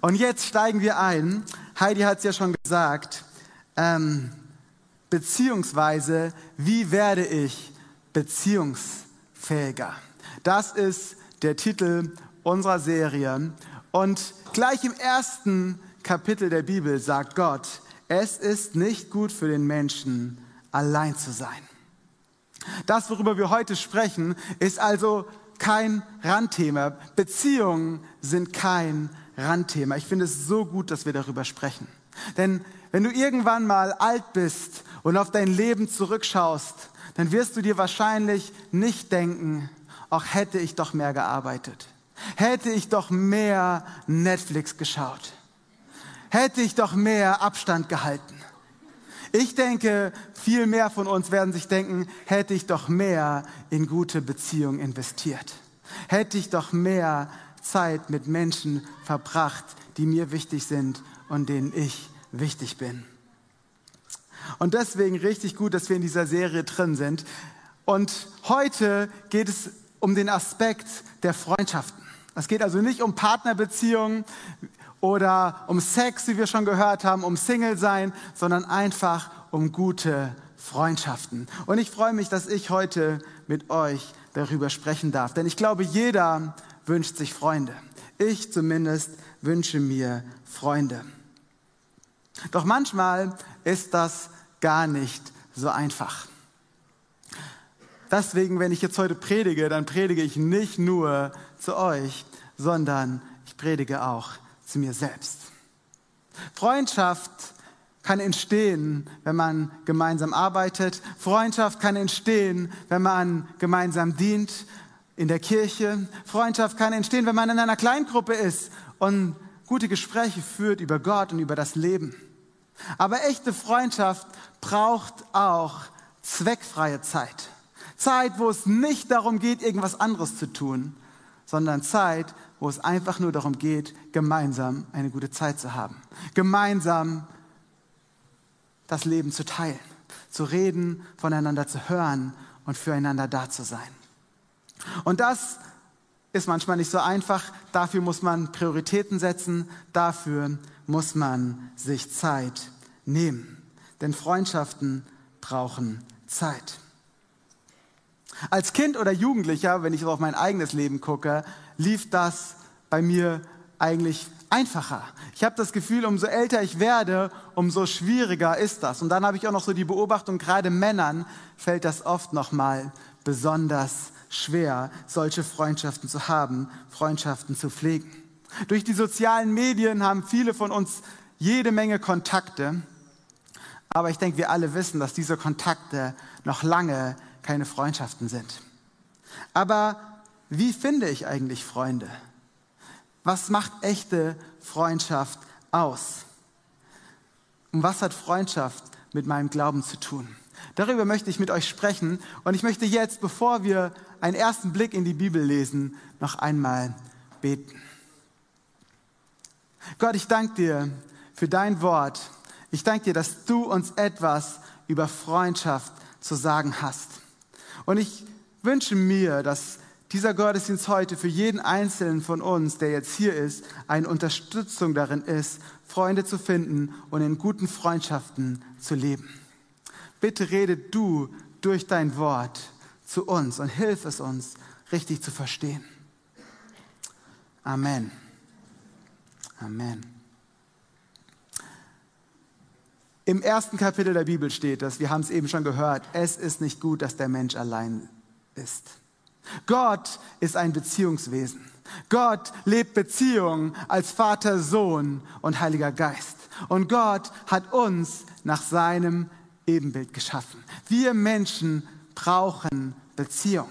Und jetzt steigen wir ein. Heidi hat es ja schon gesagt. Ähm, beziehungsweise, wie werde ich beziehungsfähiger? Das ist der Titel unserer Serie. Und gleich im ersten Kapitel der Bibel sagt Gott, es ist nicht gut für den Menschen, allein zu sein. Das, worüber wir heute sprechen, ist also kein Randthema. Beziehungen sind kein Randthema. Ich finde es so gut, dass wir darüber sprechen. Denn wenn du irgendwann mal alt bist und auf dein Leben zurückschaust, dann wirst du dir wahrscheinlich nicht denken, ach hätte ich doch mehr gearbeitet, hätte ich doch mehr Netflix geschaut, hätte ich doch mehr Abstand gehalten. Ich denke, viel mehr von uns werden sich denken, hätte ich doch mehr in gute Beziehungen investiert, hätte ich doch mehr Zeit mit Menschen verbracht, die mir wichtig sind und denen ich wichtig bin. Und deswegen richtig gut, dass wir in dieser Serie drin sind. Und heute geht es um den Aspekt der Freundschaften. Es geht also nicht um Partnerbeziehungen oder um Sex, wie wir schon gehört haben, um Single sein, sondern einfach um gute Freundschaften. Und ich freue mich, dass ich heute mit euch darüber sprechen darf. Denn ich glaube, jeder wünscht sich Freunde. Ich zumindest wünsche mir Freunde. Doch manchmal ist das gar nicht so einfach. Deswegen, wenn ich jetzt heute predige, dann predige ich nicht nur zu euch, sondern ich predige auch zu mir selbst. Freundschaft kann entstehen, wenn man gemeinsam arbeitet. Freundschaft kann entstehen, wenn man gemeinsam dient in der Kirche. Freundschaft kann entstehen, wenn man in einer Kleingruppe ist und gute Gespräche führt über Gott und über das Leben. Aber echte Freundschaft braucht auch zweckfreie Zeit. Zeit, wo es nicht darum geht, irgendwas anderes zu tun, sondern Zeit, wo es einfach nur darum geht, gemeinsam eine gute Zeit zu haben. Gemeinsam das Leben zu teilen, zu reden, voneinander zu hören und füreinander da zu sein. Und das ist manchmal nicht so einfach. Dafür muss man Prioritäten setzen. Dafür muss man sich Zeit nehmen. Denn Freundschaften brauchen Zeit. Als Kind oder Jugendlicher, wenn ich auf mein eigenes Leben gucke, lief das bei mir eigentlich einfacher. Ich habe das Gefühl, umso älter ich werde, umso schwieriger ist das. Und dann habe ich auch noch so die Beobachtung, gerade Männern fällt das oft noch mal besonders schwer, solche Freundschaften zu haben, Freundschaften zu pflegen. Durch die sozialen Medien haben viele von uns jede Menge Kontakte, aber ich denke, wir alle wissen, dass diese Kontakte noch lange keine Freundschaften sind. Aber wie finde ich eigentlich Freunde? Was macht echte Freundschaft aus? Und was hat Freundschaft mit meinem Glauben zu tun? Darüber möchte ich mit euch sprechen und ich möchte jetzt, bevor wir einen ersten Blick in die Bibel lesen, noch einmal beten. Gott, ich danke dir für dein Wort. Ich danke dir, dass du uns etwas über Freundschaft zu sagen hast. Und ich wünsche mir, dass dieser Gottesdienst heute für jeden Einzelnen von uns, der jetzt hier ist, eine Unterstützung darin ist, Freunde zu finden und in guten Freundschaften zu leben. Bitte rede du durch dein Wort zu uns und hilf es uns, richtig zu verstehen. Amen. Amen. Im ersten Kapitel der Bibel steht das, wir haben es eben schon gehört, es ist nicht gut, dass der Mensch allein ist. Gott ist ein Beziehungswesen. Gott lebt Beziehungen als Vater, Sohn und Heiliger Geist. Und Gott hat uns nach seinem Ebenbild geschaffen. Wir Menschen brauchen Beziehung.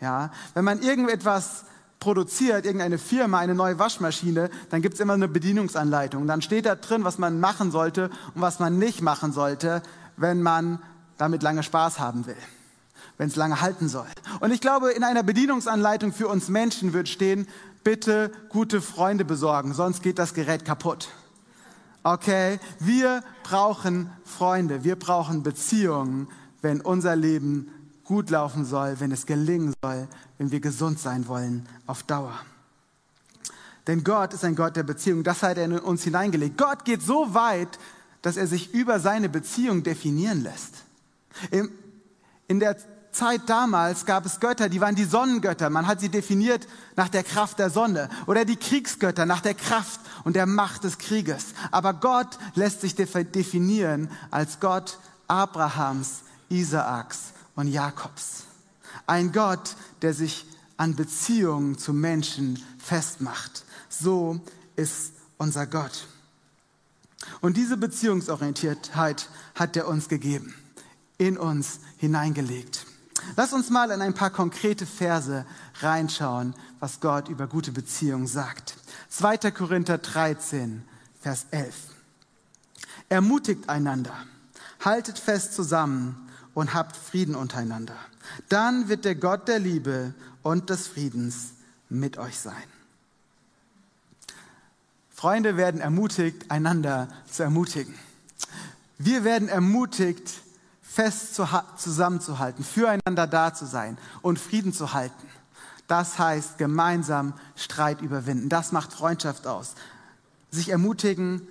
Ja, wenn man irgendetwas produziert, irgendeine Firma, eine neue Waschmaschine, dann gibt es immer eine Bedienungsanleitung. Dann steht da drin, was man machen sollte und was man nicht machen sollte, wenn man damit lange Spaß haben will, wenn es lange halten soll. Und ich glaube, in einer Bedienungsanleitung für uns Menschen wird stehen, bitte gute Freunde besorgen, sonst geht das Gerät kaputt. Okay, wir brauchen Freunde, wir brauchen Beziehungen, wenn unser Leben gut laufen soll, wenn es gelingen soll, wenn wir gesund sein wollen auf Dauer. Denn Gott ist ein Gott der Beziehung. Das hat er in uns hineingelegt. Gott geht so weit, dass er sich über seine Beziehung definieren lässt. In der Zeit damals gab es Götter, die waren die Sonnengötter. Man hat sie definiert nach der Kraft der Sonne. Oder die Kriegsgötter nach der Kraft und der Macht des Krieges. Aber Gott lässt sich definieren als Gott Abrahams, Isaaks und Jakobs. Ein Gott, der sich an Beziehungen zu Menschen festmacht. So ist unser Gott. Und diese Beziehungsorientiertheit hat er uns gegeben, in uns hineingelegt. Lass uns mal in ein paar konkrete Verse reinschauen, was Gott über gute Beziehungen sagt. 2. Korinther 13, Vers 11. Ermutigt einander, haltet fest zusammen und habt Frieden untereinander. Dann wird der Gott der Liebe und des Friedens mit euch sein. Freunde werden ermutigt, einander zu ermutigen. Wir werden ermutigt, fest zusammenzuhalten, füreinander da zu sein und Frieden zu halten. Das heißt gemeinsam Streit überwinden. Das macht Freundschaft aus. Sich ermutigen,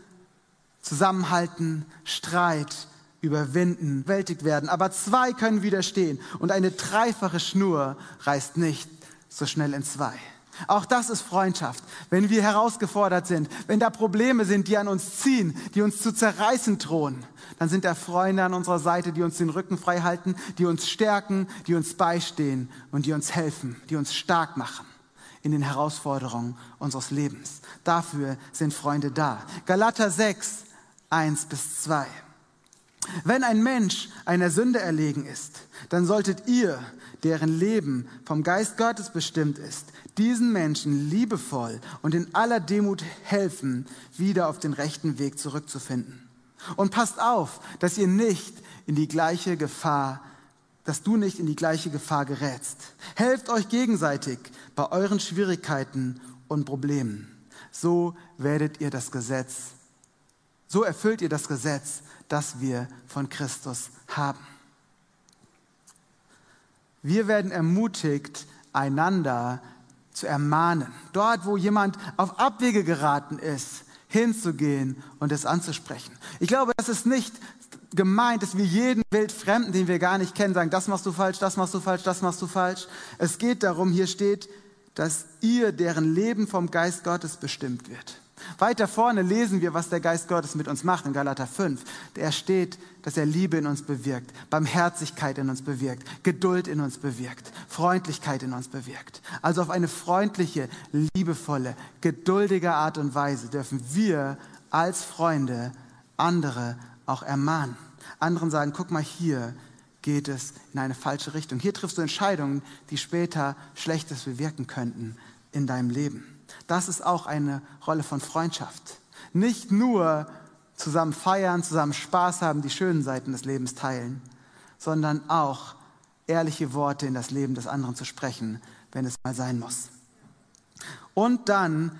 zusammenhalten, Streit überwinden, bewältigt werden. Aber zwei können widerstehen und eine dreifache Schnur reißt nicht so schnell in zwei. Auch das ist Freundschaft. Wenn wir herausgefordert sind, wenn da Probleme sind, die an uns ziehen, die uns zu zerreißen drohen, dann sind da Freunde an unserer Seite, die uns den Rücken frei halten, die uns stärken, die uns beistehen und die uns helfen, die uns stark machen in den Herausforderungen unseres Lebens. Dafür sind Freunde da. Galater 6, 1 bis 2. Wenn ein Mensch einer Sünde erlegen ist, dann solltet ihr, deren Leben vom Geist Gottes bestimmt ist, diesen Menschen liebevoll und in aller Demut helfen, wieder auf den rechten Weg zurückzufinden. Und passt auf, dass ihr nicht in die gleiche Gefahr, dass du nicht in die gleiche Gefahr gerätst. Helft euch gegenseitig bei euren Schwierigkeiten und Problemen. So werdet ihr das Gesetz, so erfüllt ihr das Gesetz, das wir von Christus haben. Wir werden ermutigt, einander zu ermahnen. Dort, wo jemand auf Abwege geraten ist, hinzugehen und es anzusprechen. Ich glaube, das ist nicht gemeint, dass wir jeden Wildfremden, den wir gar nicht kennen, sagen, das machst du falsch, das machst du falsch, das machst du falsch. Es geht darum, hier steht, dass ihr, deren Leben vom Geist Gottes bestimmt wird. Weiter vorne lesen wir, was der Geist Gottes mit uns macht in Galater 5. Er steht, dass er Liebe in uns bewirkt, Barmherzigkeit in uns bewirkt, Geduld in uns bewirkt, Freundlichkeit in uns bewirkt. Also auf eine freundliche, liebevolle, geduldige Art und Weise dürfen wir als Freunde andere auch ermahnen. Anderen sagen, guck mal hier, geht es in eine falsche Richtung. Hier triffst du Entscheidungen, die später Schlechtes bewirken könnten in deinem Leben. Das ist auch eine Rolle von Freundschaft. Nicht nur zusammen feiern, zusammen Spaß haben, die schönen Seiten des Lebens teilen, sondern auch ehrliche Worte in das Leben des anderen zu sprechen, wenn es mal sein muss. Und dann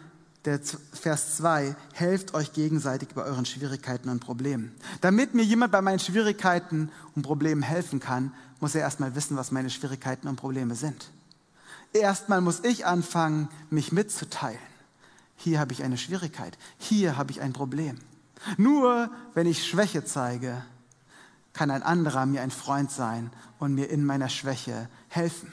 der Vers 2, helft euch gegenseitig bei euren Schwierigkeiten und Problemen. Damit mir jemand bei meinen Schwierigkeiten und Problemen helfen kann, muss er erstmal wissen, was meine Schwierigkeiten und Probleme sind. Erstmal muss ich anfangen, mich mitzuteilen. Hier habe ich eine Schwierigkeit, hier habe ich ein Problem. Nur wenn ich Schwäche zeige, kann ein anderer mir ein Freund sein und mir in meiner Schwäche helfen.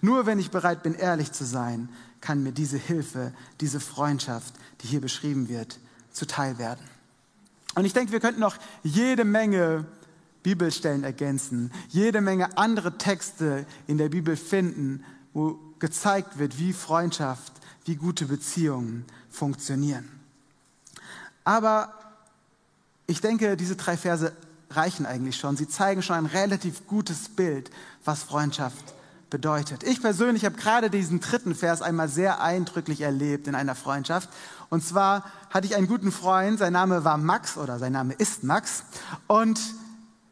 Nur wenn ich bereit bin, ehrlich zu sein, kann mir diese Hilfe, diese Freundschaft, die hier beschrieben wird, zuteil werden. Und ich denke, wir könnten noch jede Menge Bibelstellen ergänzen, jede Menge andere Texte in der Bibel finden, wo gezeigt wird, wie Freundschaft, wie gute Beziehungen funktionieren. Aber ich denke, diese drei Verse reichen eigentlich schon. Sie zeigen schon ein relativ gutes Bild, was Freundschaft bedeutet. Ich persönlich habe gerade diesen dritten Vers einmal sehr eindrücklich erlebt in einer Freundschaft. Und zwar hatte ich einen guten Freund, sein Name war Max oder sein Name ist Max. Und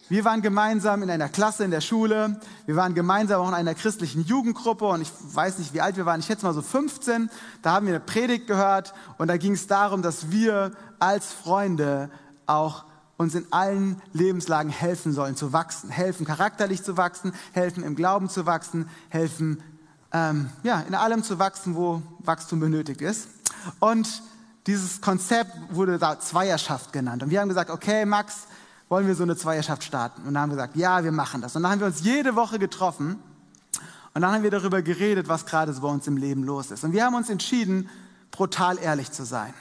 wir waren gemeinsam in einer Klasse in der Schule. Wir waren gemeinsam auch in einer christlichen Jugendgruppe und ich weiß nicht, wie alt wir waren. Ich schätze mal so 15. Da haben wir eine Predigt gehört und da ging es darum, dass wir als Freunde auch uns in allen Lebenslagen helfen sollen zu wachsen, helfen charakterlich zu wachsen, helfen im Glauben zu wachsen, helfen ähm, ja in allem zu wachsen, wo Wachstum benötigt ist. Und dieses Konzept wurde da Zweierschaft genannt. Und wir haben gesagt, okay, Max, wollen wir so eine Zweierschaft starten? Und dann haben wir gesagt, ja, wir machen das. Und dann haben wir uns jede Woche getroffen und dann haben wir darüber geredet, was gerade so bei uns im Leben los ist. Und wir haben uns entschieden, brutal ehrlich zu sein.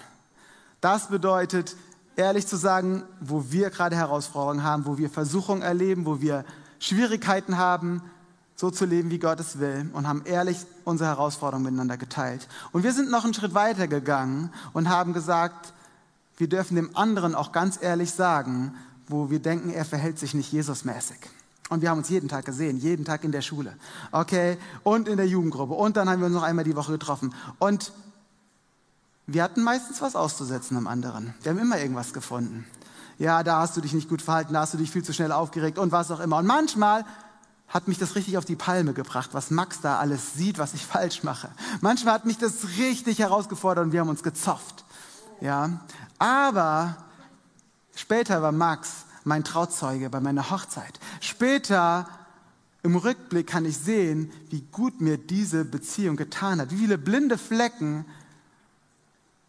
Das bedeutet, ehrlich zu sagen, wo wir gerade Herausforderungen haben, wo wir Versuchungen erleben, wo wir Schwierigkeiten haben, so zu leben, wie Gott es will und haben ehrlich unsere Herausforderungen miteinander geteilt. Und wir sind noch einen Schritt weiter gegangen und haben gesagt, wir dürfen dem anderen auch ganz ehrlich sagen, wo wir denken, er verhält sich nicht Jesusmäßig. Und wir haben uns jeden Tag gesehen, jeden Tag in der Schule. Okay? Und in der Jugendgruppe. Und dann haben wir uns noch einmal die Woche getroffen. Und wir hatten meistens was auszusetzen am anderen. Wir haben immer irgendwas gefunden. Ja, da hast du dich nicht gut verhalten, da hast du dich viel zu schnell aufgeregt und was auch immer. Und manchmal hat mich das richtig auf die Palme gebracht, was Max da alles sieht, was ich falsch mache. Manchmal hat mich das richtig herausgefordert und wir haben uns gezofft. Ja, aber später war Max mein Trauzeuge bei meiner Hochzeit. Später im Rückblick kann ich sehen, wie gut mir diese Beziehung getan hat, wie viele blinde Flecken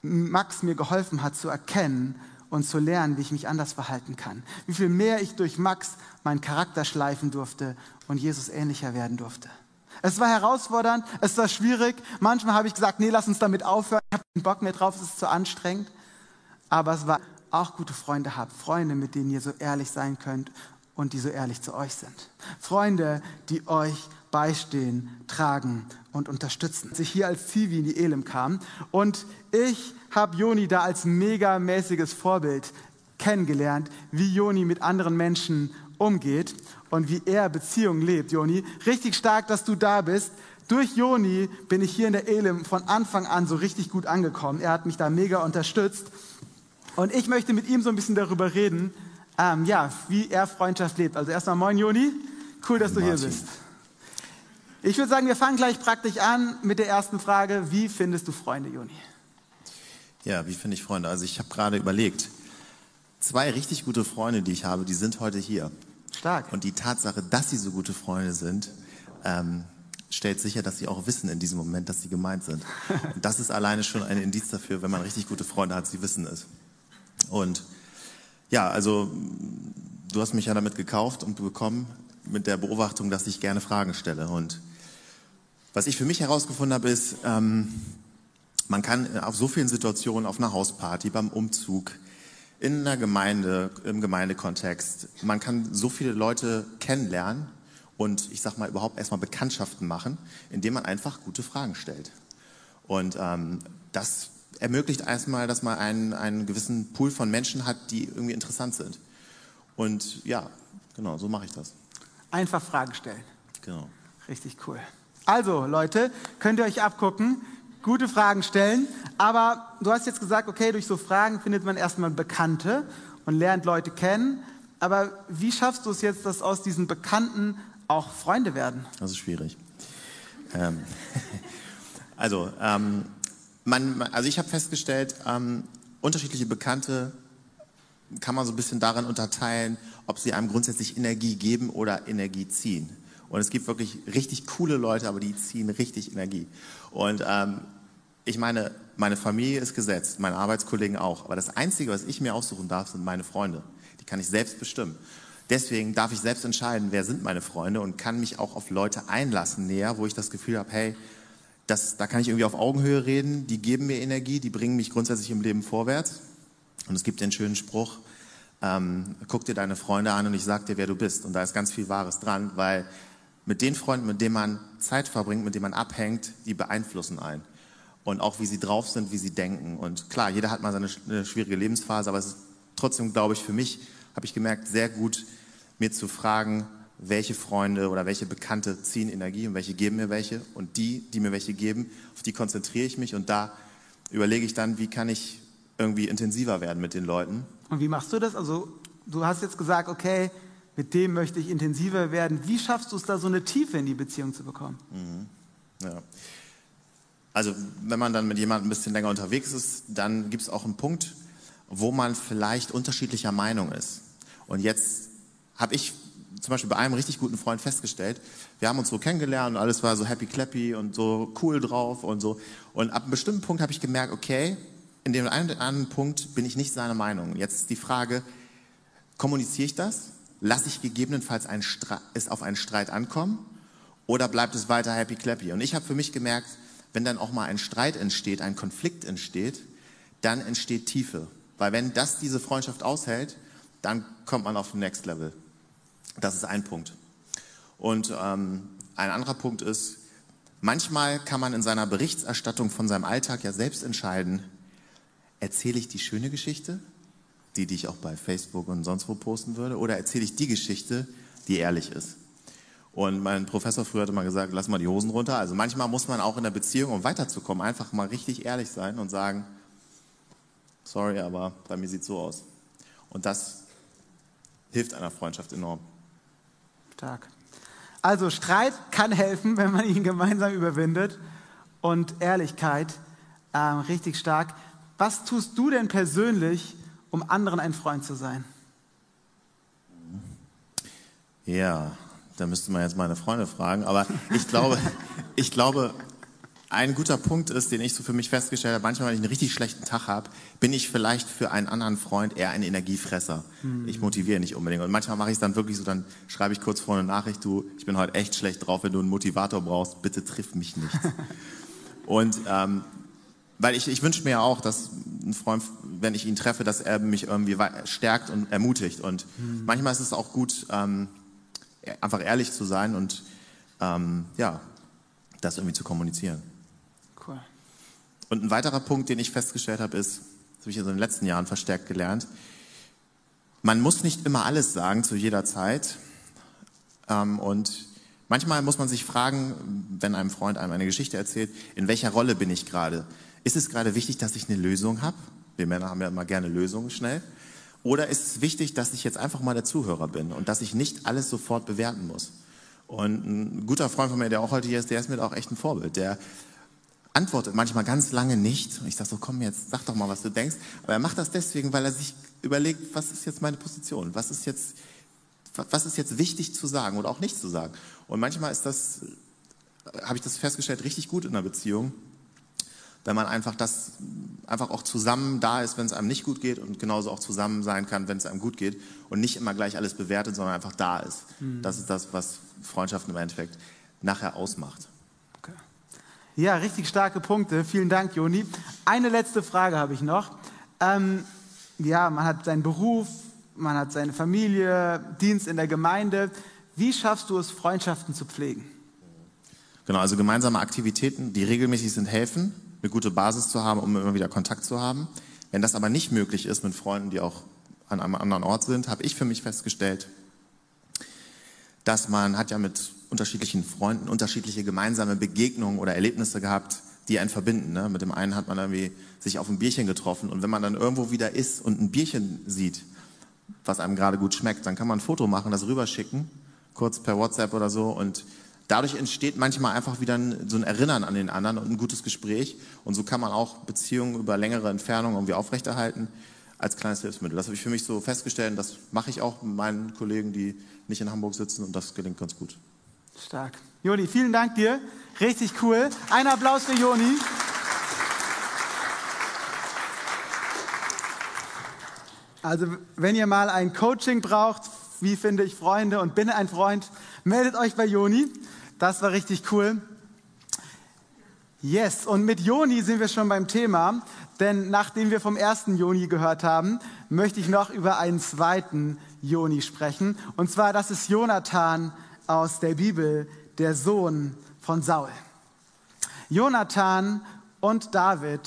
Max mir geholfen hat zu erkennen und zu lernen, wie ich mich anders verhalten kann. Wie viel mehr ich durch Max meinen Charakter schleifen durfte und Jesus ähnlicher werden durfte. Es war herausfordernd, es war schwierig. Manchmal habe ich gesagt, nee, lass uns damit aufhören. Ich habe keinen Bock mehr drauf, es ist zu anstrengend. Aber es war auch gute Freunde habt, Freunde, mit denen ihr so ehrlich sein könnt und die so ehrlich zu euch sind. Freunde, die euch beistehen, tragen und unterstützen. Als ich hier als Zivi in die Elim kam und ich habe Joni da als megamäßiges Vorbild kennengelernt, wie Joni mit anderen Menschen umgeht und wie er Beziehungen lebt, Joni. Richtig stark, dass du da bist. Durch Joni bin ich hier in der Elim von Anfang an so richtig gut angekommen. Er hat mich da mega unterstützt. Und ich möchte mit ihm so ein bisschen darüber reden, ähm, ja, wie er Freundschaft lebt. Also erstmal moin Joni, cool, dass du Martin. hier bist. Ich würde sagen, wir fangen gleich praktisch an mit der ersten Frage. Wie findest du Freunde, Joni? Ja, wie finde ich Freunde? Also ich habe gerade überlegt, zwei richtig gute Freunde, die ich habe, die sind heute hier. Stark. Und die Tatsache, dass sie so gute Freunde sind, ähm, stellt sicher, dass sie auch wissen in diesem Moment, dass sie gemeint sind. Und das ist alleine schon ein Indiz dafür, wenn man richtig gute Freunde hat, sie wissen es. Und ja, also du hast mich ja damit gekauft und bekommen mit der Beobachtung, dass ich gerne Fragen stelle. Und was ich für mich herausgefunden habe, ist, ähm, man kann auf so vielen Situationen, auf einer Hausparty, beim Umzug, in einer Gemeinde, im Gemeindekontext, man kann so viele Leute kennenlernen und ich sag mal überhaupt erstmal Bekanntschaften machen, indem man einfach gute Fragen stellt. Und ähm, das ermöglicht erstmal, dass man einen, einen gewissen Pool von Menschen hat, die irgendwie interessant sind. Und ja, genau, so mache ich das. Einfach Fragen stellen. Genau. Richtig cool. Also, Leute, könnt ihr euch abgucken, gute Fragen stellen. Aber du hast jetzt gesagt, okay, durch so Fragen findet man erstmal Bekannte und lernt Leute kennen. Aber wie schaffst du es jetzt, dass aus diesen Bekannten auch Freunde werden? Das ist schwierig. Ähm, also, ähm, man, also ich habe festgestellt, ähm, unterschiedliche Bekannte kann man so ein bisschen daran unterteilen, ob sie einem grundsätzlich Energie geben oder Energie ziehen. Und es gibt wirklich richtig coole Leute, aber die ziehen richtig Energie. Und ähm, ich meine, meine Familie ist gesetzt, meine Arbeitskollegen auch. Aber das Einzige, was ich mir aussuchen darf, sind meine Freunde. Die kann ich selbst bestimmen. Deswegen darf ich selbst entscheiden, wer sind meine Freunde und kann mich auch auf Leute einlassen näher, wo ich das Gefühl habe, hey, das, da kann ich irgendwie auf Augenhöhe reden, die geben mir Energie, die bringen mich grundsätzlich im Leben vorwärts. Und es gibt den schönen Spruch, ähm, guck dir deine Freunde an und ich sag dir, wer du bist. Und da ist ganz viel Wahres dran, weil mit den Freunden, mit denen man Zeit verbringt, mit denen man abhängt, die beeinflussen einen. Und auch wie sie drauf sind, wie sie denken. Und klar, jeder hat mal seine eine schwierige Lebensphase, aber es ist trotzdem, glaube ich, für mich, habe ich gemerkt, sehr gut, mir zu fragen, welche Freunde oder welche Bekannte ziehen Energie und welche geben mir welche. Und die, die mir welche geben, auf die konzentriere ich mich und da überlege ich dann, wie kann ich irgendwie intensiver werden mit den Leuten. Und wie machst du das? Also du hast jetzt gesagt, okay, mit dem möchte ich intensiver werden. Wie schaffst du es da so eine Tiefe in die Beziehung zu bekommen? Mhm. Ja. Also wenn man dann mit jemandem ein bisschen länger unterwegs ist, dann gibt es auch einen Punkt, wo man vielleicht unterschiedlicher Meinung ist. Und jetzt habe ich zum Beispiel bei einem richtig guten Freund festgestellt, wir haben uns so kennengelernt und alles war so happy clappy und so cool drauf und so. Und ab einem bestimmten Punkt habe ich gemerkt, okay, in dem einen oder anderen Punkt bin ich nicht seiner Meinung. Jetzt ist die Frage, kommuniziere ich das? Lasse ich gegebenenfalls einen es auf einen Streit ankommen? Oder bleibt es weiter happy clappy? Und ich habe für mich gemerkt, wenn dann auch mal ein Streit entsteht, ein Konflikt entsteht, dann entsteht Tiefe. Weil wenn das diese Freundschaft aushält, dann kommt man auf den Next Level. Das ist ein Punkt. Und ähm, ein anderer Punkt ist, manchmal kann man in seiner Berichterstattung von seinem Alltag ja selbst entscheiden, erzähle ich die schöne Geschichte, die, die ich auch bei Facebook und sonst wo posten würde, oder erzähle ich die Geschichte, die ehrlich ist. Und mein Professor früher hat immer gesagt, lass mal die Hosen runter. Also manchmal muss man auch in der Beziehung, um weiterzukommen, einfach mal richtig ehrlich sein und sagen, sorry, aber bei mir sieht es so aus. Und das hilft einer Freundschaft enorm. Stark. Also Streit kann helfen, wenn man ihn gemeinsam überwindet. Und Ehrlichkeit, äh, richtig stark. Was tust du denn persönlich, um anderen ein Freund zu sein? Ja, da müsste man jetzt meine Freunde fragen. Aber ich glaube, ich glaube, ein guter Punkt ist, den ich so für mich festgestellt habe, manchmal, wenn ich einen richtig schlechten Tag habe, bin ich vielleicht für einen anderen Freund eher ein Energiefresser. Mhm. Ich motiviere nicht unbedingt. Und manchmal mache ich es dann wirklich so, dann schreibe ich kurz vor eine Nachricht, du, ich bin heute echt schlecht drauf, wenn du einen Motivator brauchst, bitte triff mich nicht. Und ähm, weil ich, ich wünsche mir ja auch, dass ein Freund, wenn ich ihn treffe, dass er mich irgendwie stärkt und ermutigt. Und mhm. manchmal ist es auch gut, ähm, einfach ehrlich zu sein und ähm, ja, das irgendwie zu kommunizieren. Und ein weiterer Punkt, den ich festgestellt habe, ist, das habe ich in den letzten Jahren verstärkt gelernt, man muss nicht immer alles sagen zu jeder Zeit. Ähm, und manchmal muss man sich fragen, wenn einem Freund einem eine Geschichte erzählt, in welcher Rolle bin ich gerade? Ist es gerade wichtig, dass ich eine Lösung habe? Wir Männer haben ja immer gerne Lösungen schnell. Oder ist es wichtig, dass ich jetzt einfach mal der Zuhörer bin und dass ich nicht alles sofort bewerten muss? Und ein guter Freund von mir, der auch heute hier ist, der ist mir auch echt ein Vorbild. Der antwortet manchmal ganz lange nicht. Und ich sage so, komm jetzt, sag doch mal, was du denkst. Aber er macht das deswegen, weil er sich überlegt, was ist jetzt meine Position? Was ist jetzt, was ist jetzt wichtig zu sagen oder auch nicht zu sagen? Und manchmal ist das, habe ich das festgestellt, richtig gut in einer Beziehung, wenn man einfach das einfach auch zusammen da ist, wenn es einem nicht gut geht und genauso auch zusammen sein kann, wenn es einem gut geht und nicht immer gleich alles bewertet, sondern einfach da ist. Mhm. Das ist das, was Freundschaften im Endeffekt nachher ausmacht. Ja, richtig starke Punkte. Vielen Dank, Joni. Eine letzte Frage habe ich noch. Ähm, ja, man hat seinen Beruf, man hat seine Familie, Dienst in der Gemeinde. Wie schaffst du es, Freundschaften zu pflegen? Genau, also gemeinsame Aktivitäten, die regelmäßig sind, helfen eine gute Basis zu haben, um immer wieder Kontakt zu haben. Wenn das aber nicht möglich ist mit Freunden, die auch an einem anderen Ort sind, habe ich für mich festgestellt, dass man hat ja mit unterschiedlichen Freunden unterschiedliche gemeinsame Begegnungen oder Erlebnisse gehabt, die einen verbinden. Ne? Mit dem einen hat man irgendwie sich auf ein Bierchen getroffen und wenn man dann irgendwo wieder ist und ein Bierchen sieht, was einem gerade gut schmeckt, dann kann man ein Foto machen, das rüberschicken, kurz per WhatsApp oder so und Dadurch entsteht manchmal einfach wieder so ein Erinnern an den anderen und ein gutes Gespräch. Und so kann man auch Beziehungen über längere Entfernungen irgendwie aufrechterhalten als kleines Hilfsmittel. Das habe ich für mich so festgestellt das mache ich auch mit meinen Kollegen, die nicht in Hamburg sitzen und das gelingt ganz gut. Stark. Joni, vielen Dank dir. Richtig cool. Ein Applaus für Joni. Also, wenn ihr mal ein Coaching braucht, wie finde ich Freunde und bin ein Freund, meldet euch bei Joni. Das war richtig cool. Yes, und mit Joni sind wir schon beim Thema, denn nachdem wir vom ersten Joni gehört haben, möchte ich noch über einen zweiten Joni sprechen. Und zwar, das ist Jonathan aus der Bibel, der Sohn von Saul. Jonathan und David,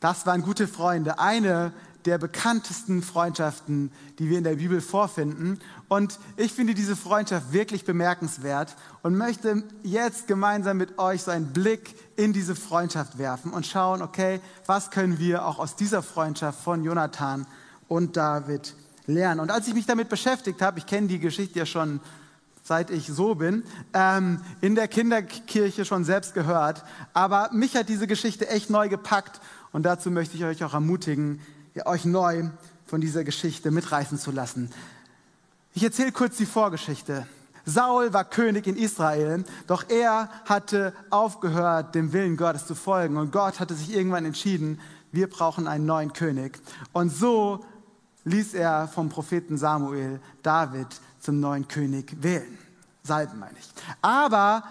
das waren gute Freunde. Eine der bekanntesten Freundschaften, die wir in der Bibel vorfinden. Und ich finde diese Freundschaft wirklich bemerkenswert und möchte jetzt gemeinsam mit euch so einen Blick in diese Freundschaft werfen und schauen, okay, was können wir auch aus dieser Freundschaft von Jonathan und David lernen. Und als ich mich damit beschäftigt habe, ich kenne die Geschichte ja schon seit ich so bin, ähm, in der Kinderkirche schon selbst gehört. Aber mich hat diese Geschichte echt neu gepackt und dazu möchte ich euch auch ermutigen, euch neu von dieser Geschichte mitreißen zu lassen. Ich erzähle kurz die Vorgeschichte. Saul war König in Israel, doch er hatte aufgehört, dem Willen Gottes zu folgen. Und Gott hatte sich irgendwann entschieden, wir brauchen einen neuen König. Und so ließ er vom Propheten Samuel David zum neuen König wählen. Salben meine ich. Aber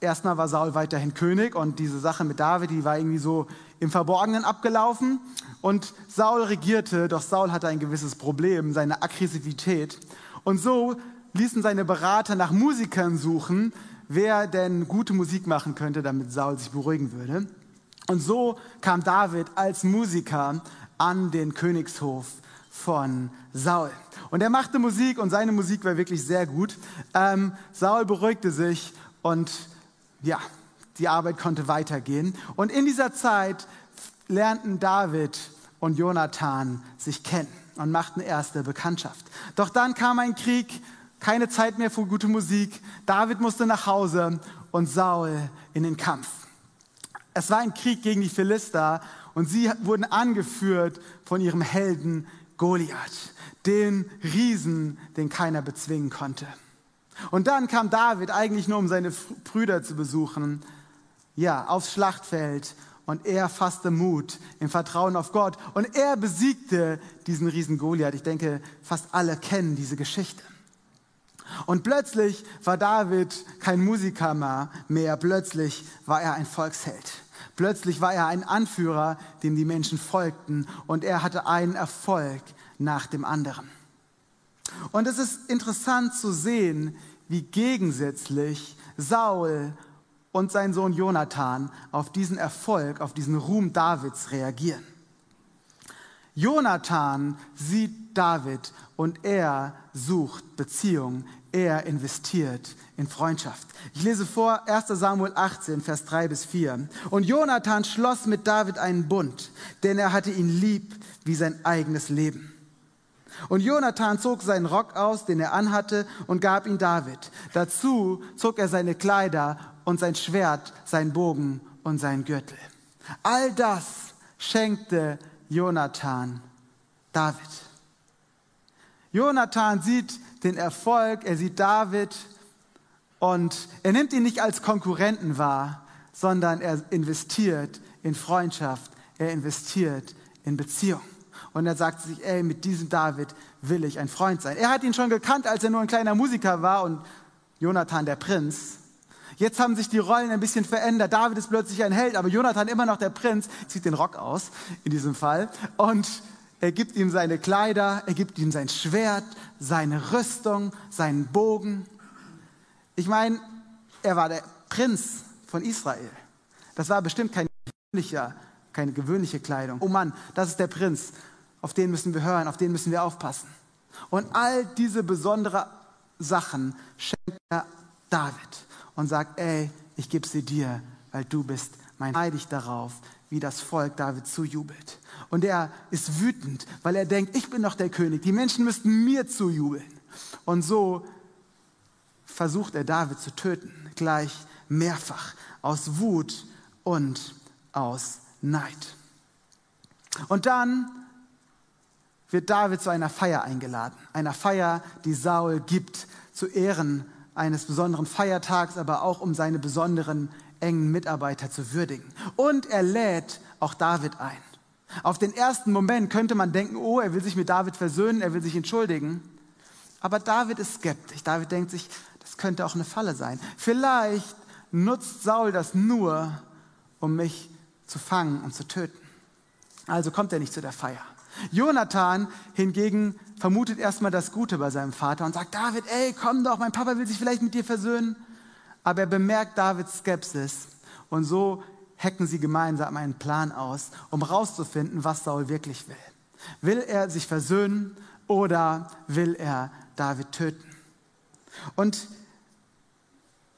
erstmal war Saul weiterhin König und diese Sache mit David, die war irgendwie so im Verborgenen abgelaufen. Und Saul regierte, doch Saul hatte ein gewisses Problem, seine Aggressivität. Und so ließen seine Berater nach Musikern suchen, wer denn gute Musik machen könnte, damit Saul sich beruhigen würde. Und so kam David als Musiker an den Königshof von Saul. Und er machte Musik und seine Musik war wirklich sehr gut. Ähm, Saul beruhigte sich und ja, die Arbeit konnte weitergehen. Und in dieser Zeit lernten David und Jonathan sich kennen und machten erste Bekanntschaft. Doch dann kam ein Krieg, keine Zeit mehr für gute Musik. David musste nach Hause und Saul in den Kampf. Es war ein Krieg gegen die Philister und sie wurden angeführt von ihrem Helden Goliath, den Riesen, den keiner bezwingen konnte. Und dann kam David eigentlich nur, um seine Brüder zu besuchen, ja, aufs Schlachtfeld und er fasste Mut im Vertrauen auf Gott und er besiegte diesen Riesen Goliath. Ich denke, fast alle kennen diese Geschichte. Und plötzlich war David kein Musiker mehr, plötzlich war er ein Volksheld. Plötzlich war er ein Anführer, dem die Menschen folgten und er hatte einen Erfolg nach dem anderen. Und es ist interessant zu sehen, wie gegensätzlich Saul und sein Sohn Jonathan auf diesen Erfolg, auf diesen Ruhm Davids reagieren. Jonathan sieht David und er sucht Beziehung, er investiert in Freundschaft. Ich lese vor 1 Samuel 18, Vers 3 bis 4. Und Jonathan schloss mit David einen Bund, denn er hatte ihn lieb wie sein eigenes Leben. Und Jonathan zog seinen Rock aus, den er anhatte, und gab ihn David. Dazu zog er seine Kleider und sein Schwert, seinen Bogen und seinen Gürtel. All das schenkte Jonathan David. Jonathan sieht den Erfolg, er sieht David und er nimmt ihn nicht als Konkurrenten wahr, sondern er investiert in Freundschaft, er investiert in Beziehung. Und er sagt sich, ey, mit diesem David will ich ein Freund sein. Er hat ihn schon gekannt, als er nur ein kleiner Musiker war und Jonathan der Prinz. Jetzt haben sich die Rollen ein bisschen verändert. David ist plötzlich ein Held, aber Jonathan immer noch der Prinz, zieht den Rock aus in diesem Fall. Und er gibt ihm seine Kleider, er gibt ihm sein Schwert, seine Rüstung, seinen Bogen. Ich meine, er war der Prinz von Israel. Das war bestimmt kein gewöhnlicher, keine gewöhnliche Kleidung. Oh Mann, das ist der Prinz. Auf den müssen wir hören, auf den müssen wir aufpassen. Und all diese besonderen Sachen schenkt er David und sagt, ey, ich gebe sie dir, weil du bist mein Heilig darauf, wie das Volk David zujubelt. Und er ist wütend, weil er denkt, ich bin doch der König, die Menschen müssten mir zujubeln. Und so versucht er David zu töten, gleich mehrfach, aus Wut und aus Neid. Und dann wird David zu einer Feier eingeladen, einer Feier, die Saul gibt, zu Ehren eines besonderen Feiertags, aber auch um seine besonderen engen Mitarbeiter zu würdigen. Und er lädt auch David ein. Auf den ersten Moment könnte man denken, oh, er will sich mit David versöhnen, er will sich entschuldigen. Aber David ist skeptisch. David denkt sich, das könnte auch eine Falle sein. Vielleicht nutzt Saul das nur, um mich zu fangen und zu töten. Also kommt er nicht zu der Feier. Jonathan hingegen vermutet erstmal das Gute bei seinem Vater und sagt, David, ey, komm doch, mein Papa will sich vielleicht mit dir versöhnen. Aber er bemerkt Davids Skepsis und so hacken sie gemeinsam einen Plan aus, um herauszufinden, was Saul wirklich will. Will er sich versöhnen oder will er David töten? Und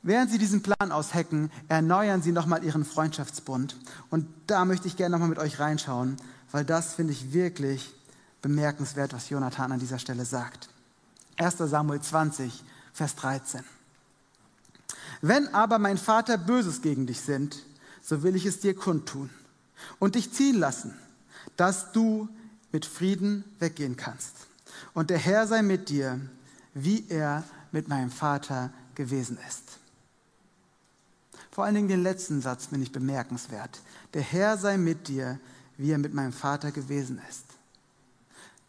während sie diesen Plan aushacken, erneuern sie nochmal ihren Freundschaftsbund. Und da möchte ich gerne nochmal mit euch reinschauen, weil das finde ich wirklich bemerkenswert, was Jonathan an dieser Stelle sagt. 1 Samuel 20, Vers 13. Wenn aber mein Vater Böses gegen dich sind, so will ich es dir kundtun und dich ziehen lassen, dass du mit Frieden weggehen kannst. Und der Herr sei mit dir, wie er mit meinem Vater gewesen ist. Vor allen Dingen den letzten Satz finde ich bemerkenswert. Der Herr sei mit dir, wie er mit meinem Vater gewesen ist.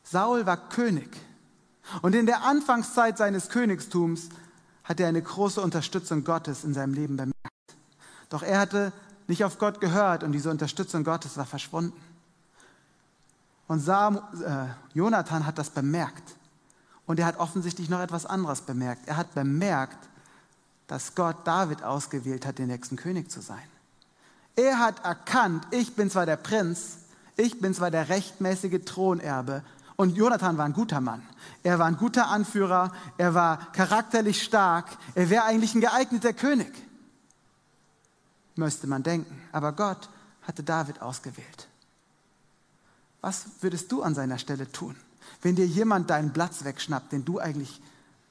Saul war König. Und in der Anfangszeit seines Königstums hat er eine große Unterstützung Gottes in seinem Leben bemerkt. Doch er hatte nicht auf Gott gehört und diese Unterstützung Gottes war verschwunden. Und Sam, äh, Jonathan hat das bemerkt. Und er hat offensichtlich noch etwas anderes bemerkt. Er hat bemerkt, dass Gott David ausgewählt hat, den nächsten König zu sein. Er hat erkannt, ich bin zwar der Prinz, ich bin zwar der rechtmäßige Thronerbe, und Jonathan war ein guter Mann. Er war ein guter Anführer, er war charakterlich stark, er wäre eigentlich ein geeigneter König. Müsste man denken. Aber Gott hatte David ausgewählt. Was würdest du an seiner Stelle tun, wenn dir jemand deinen Platz wegschnappt, den du eigentlich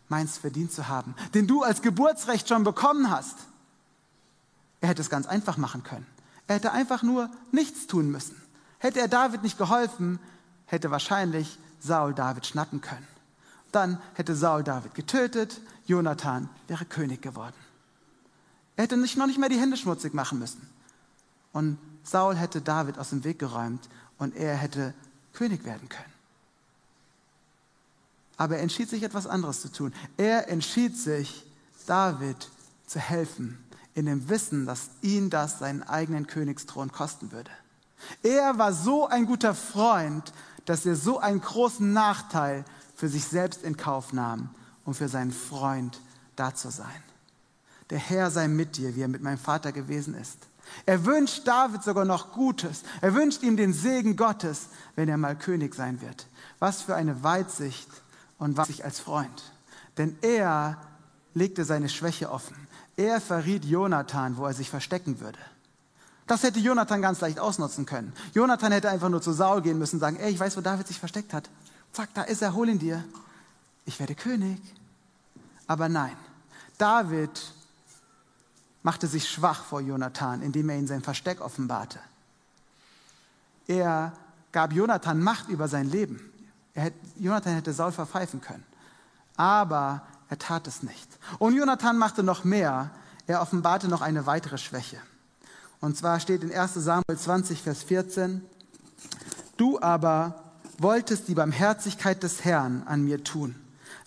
meinst verdient zu haben, den du als Geburtsrecht schon bekommen hast? Er hätte es ganz einfach machen können. Er hätte einfach nur nichts tun müssen. Hätte er David nicht geholfen, hätte wahrscheinlich Saul David schnappen können. Dann hätte Saul David getötet, Jonathan wäre König geworden. Er hätte nicht, noch nicht mehr die Hände schmutzig machen müssen. Und Saul hätte David aus dem Weg geräumt und er hätte König werden können. Aber er entschied sich etwas anderes zu tun. Er entschied sich, David zu helfen, in dem Wissen, dass ihn das seinen eigenen Königsthron kosten würde. Er war so ein guter Freund, dass er so einen großen Nachteil für sich selbst in Kauf nahm, um für seinen Freund da zu sein. Der Herr sei mit dir, wie er mit meinem Vater gewesen ist. Er wünscht David sogar noch Gutes. Er wünscht ihm den Segen Gottes, wenn er mal König sein wird. Was für eine Weitsicht und was sich als Freund. Denn er legte seine Schwäche offen. Er verriet Jonathan, wo er sich verstecken würde. Das hätte Jonathan ganz leicht ausnutzen können. Jonathan hätte einfach nur zu Saul gehen müssen und sagen, ey, ich weiß, wo David sich versteckt hat. Zack, da ist er, hol ihn dir. Ich werde König. Aber nein, David machte sich schwach vor Jonathan, indem er ihn sein Versteck offenbarte. Er gab Jonathan Macht über sein Leben. Hätte, Jonathan hätte Saul verpfeifen können. Aber er tat es nicht. Und Jonathan machte noch mehr. Er offenbarte noch eine weitere Schwäche. Und zwar steht in 1 Samuel 20, Vers 14, Du aber wolltest die Barmherzigkeit des Herrn an mir tun,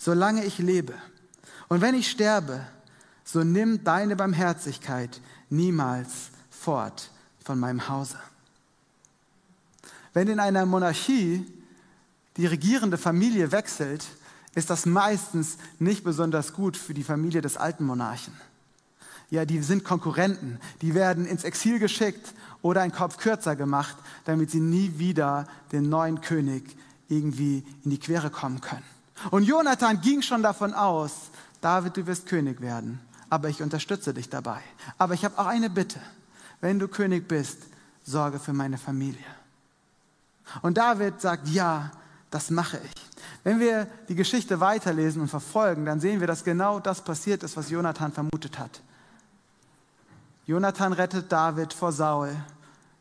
solange ich lebe. Und wenn ich sterbe, so nimm deine Barmherzigkeit niemals fort von meinem Hause. Wenn in einer Monarchie die regierende Familie wechselt, ist das meistens nicht besonders gut für die Familie des alten Monarchen ja, die sind Konkurrenten, die werden ins Exil geschickt oder einen Kopf kürzer gemacht, damit sie nie wieder den neuen König irgendwie in die Quere kommen können. Und Jonathan ging schon davon aus, David, du wirst König werden, aber ich unterstütze dich dabei. Aber ich habe auch eine Bitte. Wenn du König bist, sorge für meine Familie. Und David sagt, ja, das mache ich. Wenn wir die Geschichte weiterlesen und verfolgen, dann sehen wir, dass genau das passiert ist, was Jonathan vermutet hat. Jonathan rettet David vor Saul.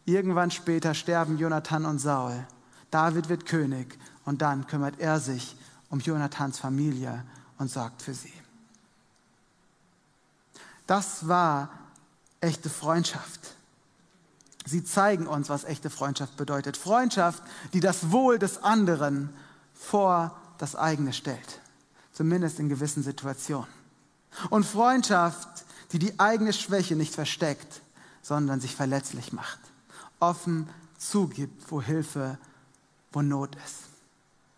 Irgendwann später sterben Jonathan und Saul. David wird König und dann kümmert er sich um Jonathans Familie und sorgt für sie. Das war echte Freundschaft. Sie zeigen uns, was echte Freundschaft bedeutet. Freundschaft, die das Wohl des anderen vor das eigene stellt. Zumindest in gewissen Situationen. Und Freundschaft, die die eigene Schwäche nicht versteckt, sondern sich verletzlich macht, offen zugibt, wo Hilfe, wo Not ist,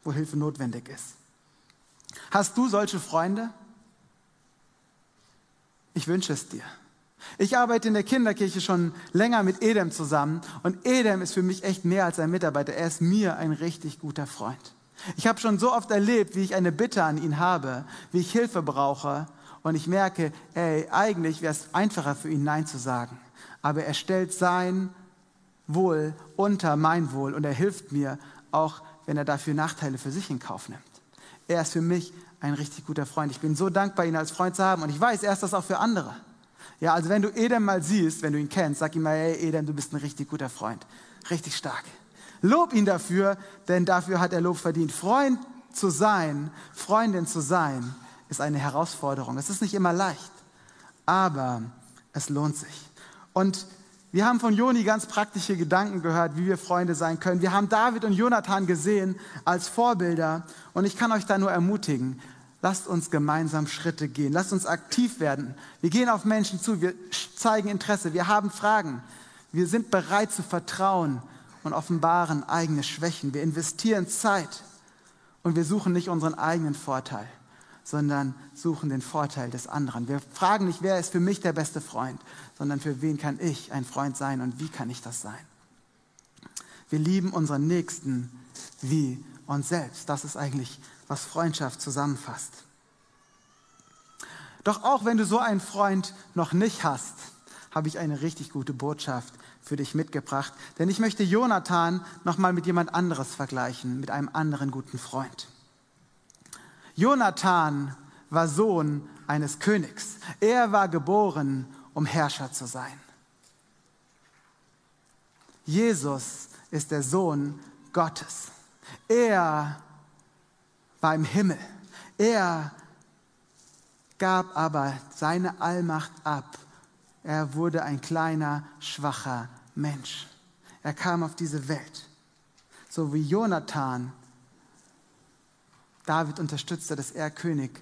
wo Hilfe notwendig ist. Hast du solche Freunde? Ich wünsche es dir. Ich arbeite in der Kinderkirche schon länger mit Edem zusammen und Edem ist für mich echt mehr als ein Mitarbeiter. Er ist mir ein richtig guter Freund. Ich habe schon so oft erlebt, wie ich eine Bitte an ihn habe, wie ich Hilfe brauche und ich merke, ey, eigentlich wäre es einfacher für ihn Nein zu sagen. Aber er stellt sein Wohl unter mein Wohl und er hilft mir, auch wenn er dafür Nachteile für sich in Kauf nimmt. Er ist für mich ein richtig guter Freund. Ich bin so dankbar, ihn als Freund zu haben und ich weiß, er ist das auch für andere. Ja, also wenn du Edem mal siehst, wenn du ihn kennst, sag ihm mal, ey Edem, du bist ein richtig guter Freund. Richtig stark. Lob ihn dafür, denn dafür hat er Lob verdient. Freund zu sein, Freundin zu sein, ist eine Herausforderung. Es ist nicht immer leicht, aber es lohnt sich. Und wir haben von Joni ganz praktische Gedanken gehört, wie wir Freunde sein können. Wir haben David und Jonathan gesehen als Vorbilder. Und ich kann euch da nur ermutigen, lasst uns gemeinsam Schritte gehen. Lasst uns aktiv werden. Wir gehen auf Menschen zu. Wir zeigen Interesse. Wir haben Fragen. Wir sind bereit zu vertrauen und offenbaren eigene Schwächen. Wir investieren Zeit und wir suchen nicht unseren eigenen Vorteil, sondern suchen den Vorteil des anderen. Wir fragen nicht, wer ist für mich der beste Freund, sondern für wen kann ich ein Freund sein und wie kann ich das sein. Wir lieben unseren Nächsten wie uns selbst. Das ist eigentlich, was Freundschaft zusammenfasst. Doch auch wenn du so einen Freund noch nicht hast, habe ich eine richtig gute Botschaft für dich mitgebracht, denn ich möchte Jonathan nochmal mit jemand anderes vergleichen, mit einem anderen guten Freund. Jonathan war Sohn eines Königs. Er war geboren, um Herrscher zu sein. Jesus ist der Sohn Gottes. Er war im Himmel. Er gab aber seine Allmacht ab er wurde ein kleiner, schwacher Mensch. Er kam auf diese Welt. So wie Jonathan David unterstützte, dass er König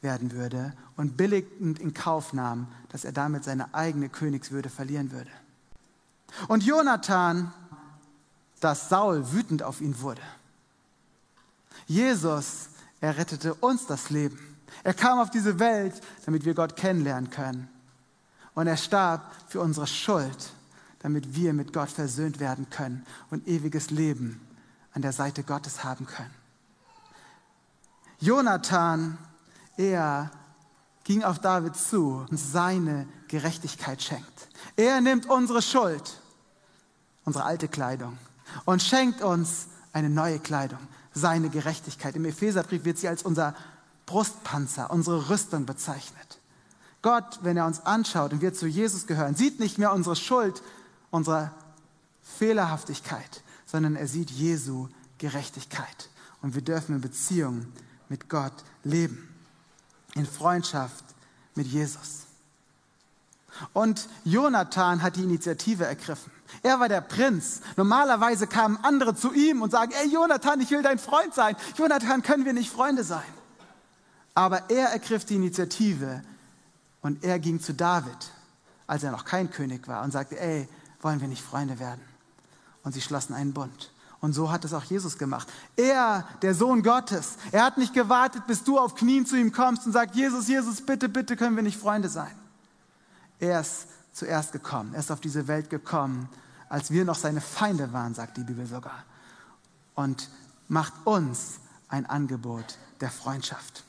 werden würde und billigend in Kauf nahm, dass er damit seine eigene Königswürde verlieren würde. Und Jonathan, dass Saul wütend auf ihn wurde. Jesus, er rettete uns das Leben. Er kam auf diese Welt, damit wir Gott kennenlernen können. Und er starb für unsere Schuld, damit wir mit Gott versöhnt werden können und ewiges Leben an der Seite Gottes haben können. Jonathan, er ging auf David zu und seine Gerechtigkeit schenkt. Er nimmt unsere Schuld, unsere alte Kleidung, und schenkt uns eine neue Kleidung, seine Gerechtigkeit. Im Epheserbrief wird sie als unser Brustpanzer, unsere Rüstung bezeichnet. Gott, wenn er uns anschaut und wir zu Jesus gehören, sieht nicht mehr unsere Schuld, unsere Fehlerhaftigkeit, sondern er sieht Jesu Gerechtigkeit. Und wir dürfen in Beziehung mit Gott leben, in Freundschaft mit Jesus. Und Jonathan hat die Initiative ergriffen. Er war der Prinz. Normalerweise kamen andere zu ihm und sagen, ey Jonathan, ich will dein Freund sein. Jonathan, können wir nicht Freunde sein? Aber er ergriff die Initiative, und er ging zu David, als er noch kein König war, und sagte, ey, wollen wir nicht Freunde werden? Und sie schlossen einen Bund. Und so hat es auch Jesus gemacht. Er, der Sohn Gottes, er hat nicht gewartet, bis du auf Knien zu ihm kommst und sagst, Jesus, Jesus, bitte, bitte können wir nicht Freunde sein. Er ist zuerst gekommen. Er ist auf diese Welt gekommen, als wir noch seine Feinde waren, sagt die Bibel sogar. Und macht uns ein Angebot der Freundschaft.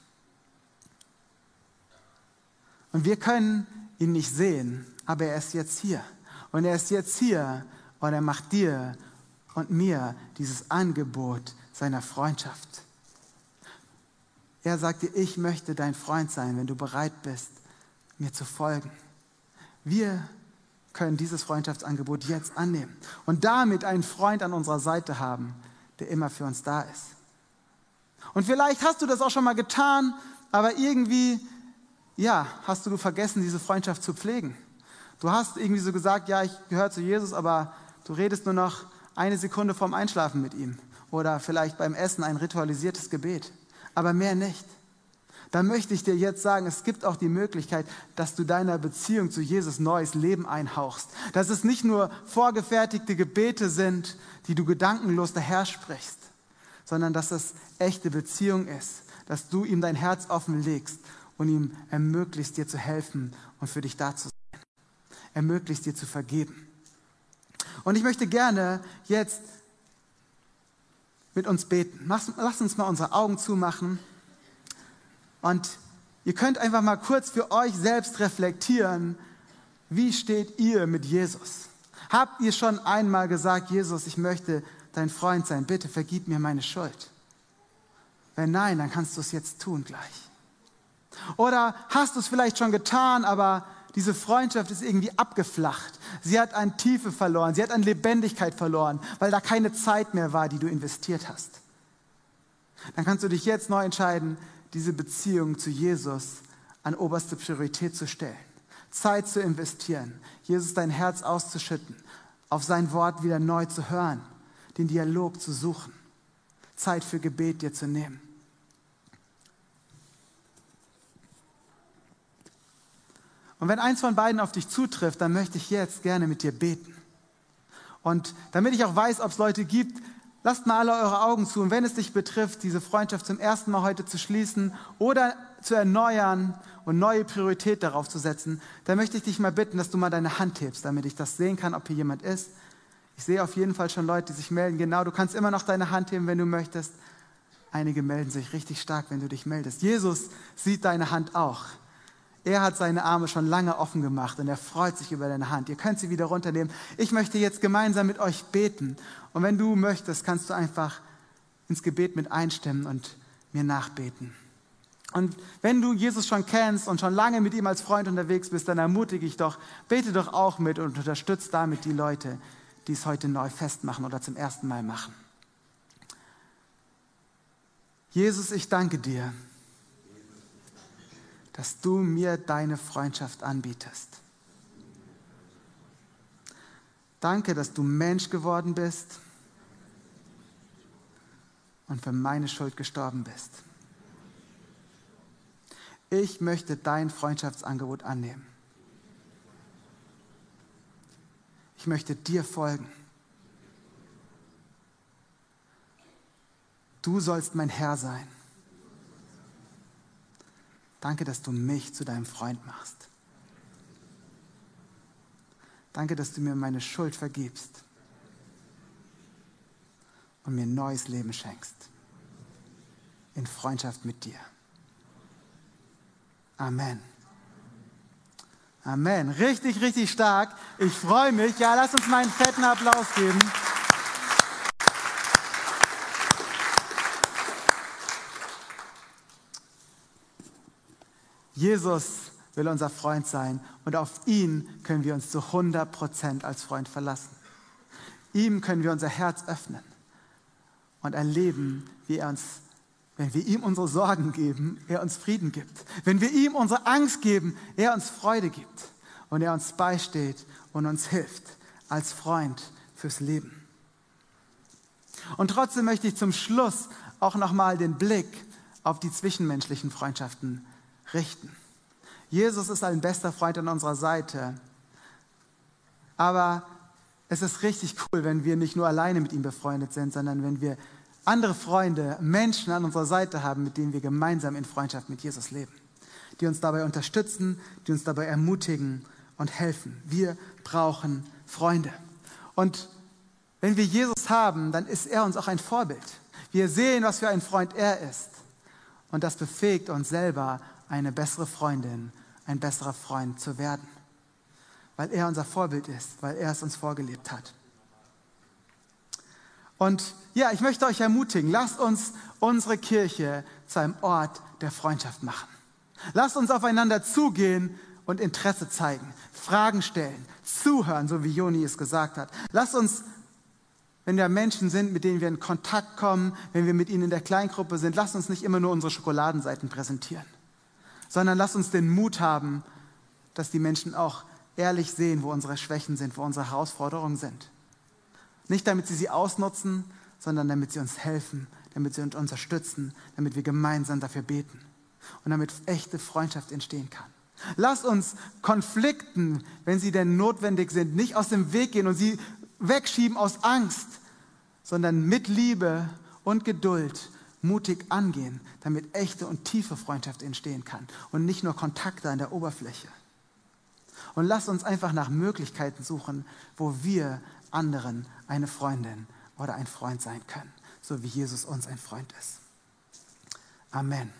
Und wir können ihn nicht sehen, aber er ist jetzt hier. Und er ist jetzt hier und er macht dir und mir dieses Angebot seiner Freundschaft. Er sagt dir, ich möchte dein Freund sein, wenn du bereit bist, mir zu folgen. Wir können dieses Freundschaftsangebot jetzt annehmen und damit einen Freund an unserer Seite haben, der immer für uns da ist. Und vielleicht hast du das auch schon mal getan, aber irgendwie ja, hast du vergessen, diese Freundschaft zu pflegen. Du hast irgendwie so gesagt, ja, ich gehöre zu Jesus, aber du redest nur noch eine Sekunde vorm Einschlafen mit ihm oder vielleicht beim Essen ein ritualisiertes Gebet, aber mehr nicht. Da möchte ich dir jetzt sagen, es gibt auch die Möglichkeit, dass du deiner Beziehung zu Jesus neues Leben einhauchst. Dass es nicht nur vorgefertigte Gebete sind, die du gedankenlos daher sprichst, sondern dass es echte Beziehung ist, dass du ihm dein Herz offen legst und ihm ermöglicht, dir zu helfen und für dich da zu sein. Ermöglicht dir zu vergeben. Und ich möchte gerne jetzt mit uns beten. Lass uns mal unsere Augen zumachen. Und ihr könnt einfach mal kurz für euch selbst reflektieren, wie steht ihr mit Jesus? Habt ihr schon einmal gesagt, Jesus, ich möchte dein Freund sein, bitte vergib mir meine Schuld? Wenn nein, dann kannst du es jetzt tun gleich. Oder hast du es vielleicht schon getan, aber diese Freundschaft ist irgendwie abgeflacht. Sie hat an Tiefe verloren, sie hat an Lebendigkeit verloren, weil da keine Zeit mehr war, die du investiert hast. dann kannst du dich jetzt neu entscheiden, diese Beziehung zu Jesus an oberste Priorität zu stellen. Zeit zu investieren, Jesus dein Herz auszuschütten, auf sein Wort wieder neu zu hören, den Dialog zu suchen, Zeit für Gebet dir zu nehmen. Und wenn eins von beiden auf dich zutrifft, dann möchte ich jetzt gerne mit dir beten. Und damit ich auch weiß, ob es Leute gibt, lasst mal alle eure Augen zu. Und wenn es dich betrifft, diese Freundschaft zum ersten Mal heute zu schließen oder zu erneuern und neue Priorität darauf zu setzen, dann möchte ich dich mal bitten, dass du mal deine Hand hebst, damit ich das sehen kann, ob hier jemand ist. Ich sehe auf jeden Fall schon Leute, die sich melden. Genau, du kannst immer noch deine Hand heben, wenn du möchtest. Einige melden sich richtig stark, wenn du dich meldest. Jesus sieht deine Hand auch. Er hat seine Arme schon lange offen gemacht und er freut sich über deine Hand. Ihr könnt sie wieder runternehmen. Ich möchte jetzt gemeinsam mit euch beten. Und wenn du möchtest, kannst du einfach ins Gebet mit einstimmen und mir nachbeten. Und wenn du Jesus schon kennst und schon lange mit ihm als Freund unterwegs bist, dann ermutige ich doch, bete doch auch mit und unterstütze damit die Leute, die es heute neu festmachen oder zum ersten Mal machen. Jesus, ich danke dir dass du mir deine Freundschaft anbietest. Danke, dass du Mensch geworden bist und für meine Schuld gestorben bist. Ich möchte dein Freundschaftsangebot annehmen. Ich möchte dir folgen. Du sollst mein Herr sein. Danke, dass du mich zu deinem Freund machst. Danke, dass du mir meine Schuld vergibst und mir neues Leben schenkst. In Freundschaft mit dir. Amen. Amen. Richtig, richtig stark. Ich freue mich. Ja, lass uns mal einen fetten Applaus geben. Jesus will unser Freund sein und auf ihn können wir uns zu 100 Prozent als Freund verlassen. Ihm können wir unser Herz öffnen und erleben, wie er uns, wenn wir ihm unsere Sorgen geben, er uns Frieden gibt. Wenn wir ihm unsere Angst geben, er uns Freude gibt und er uns beisteht und uns hilft als Freund fürs Leben. Und trotzdem möchte ich zum Schluss auch nochmal den Blick auf die zwischenmenschlichen Freundschaften richten. Jesus ist ein bester Freund an unserer Seite. Aber es ist richtig cool, wenn wir nicht nur alleine mit ihm befreundet sind, sondern wenn wir andere Freunde, Menschen an unserer Seite haben, mit denen wir gemeinsam in Freundschaft mit Jesus leben, die uns dabei unterstützen, die uns dabei ermutigen und helfen. Wir brauchen Freunde. Und wenn wir Jesus haben, dann ist er uns auch ein Vorbild. Wir sehen, was für ein Freund er ist. Und das befähigt uns selber, eine bessere Freundin, ein besserer Freund zu werden. Weil er unser Vorbild ist, weil er es uns vorgelebt hat. Und ja, ich möchte euch ermutigen, lasst uns unsere Kirche zu einem Ort der Freundschaft machen. Lasst uns aufeinander zugehen und Interesse zeigen, Fragen stellen, zuhören, so wie Joni es gesagt hat. Lasst uns, wenn wir Menschen sind, mit denen wir in Kontakt kommen, wenn wir mit ihnen in der Kleingruppe sind, lasst uns nicht immer nur unsere Schokoladenseiten präsentieren sondern lass uns den Mut haben, dass die Menschen auch ehrlich sehen, wo unsere Schwächen sind, wo unsere Herausforderungen sind. Nicht damit sie sie ausnutzen, sondern damit sie uns helfen, damit sie uns unterstützen, damit wir gemeinsam dafür beten und damit echte Freundschaft entstehen kann. Lass uns Konflikten, wenn sie denn notwendig sind, nicht aus dem Weg gehen und sie wegschieben aus Angst, sondern mit Liebe und Geduld mutig angehen, damit echte und tiefe Freundschaft entstehen kann und nicht nur Kontakte an der Oberfläche. Und lass uns einfach nach Möglichkeiten suchen, wo wir anderen eine Freundin oder ein Freund sein können, so wie Jesus uns ein Freund ist. Amen.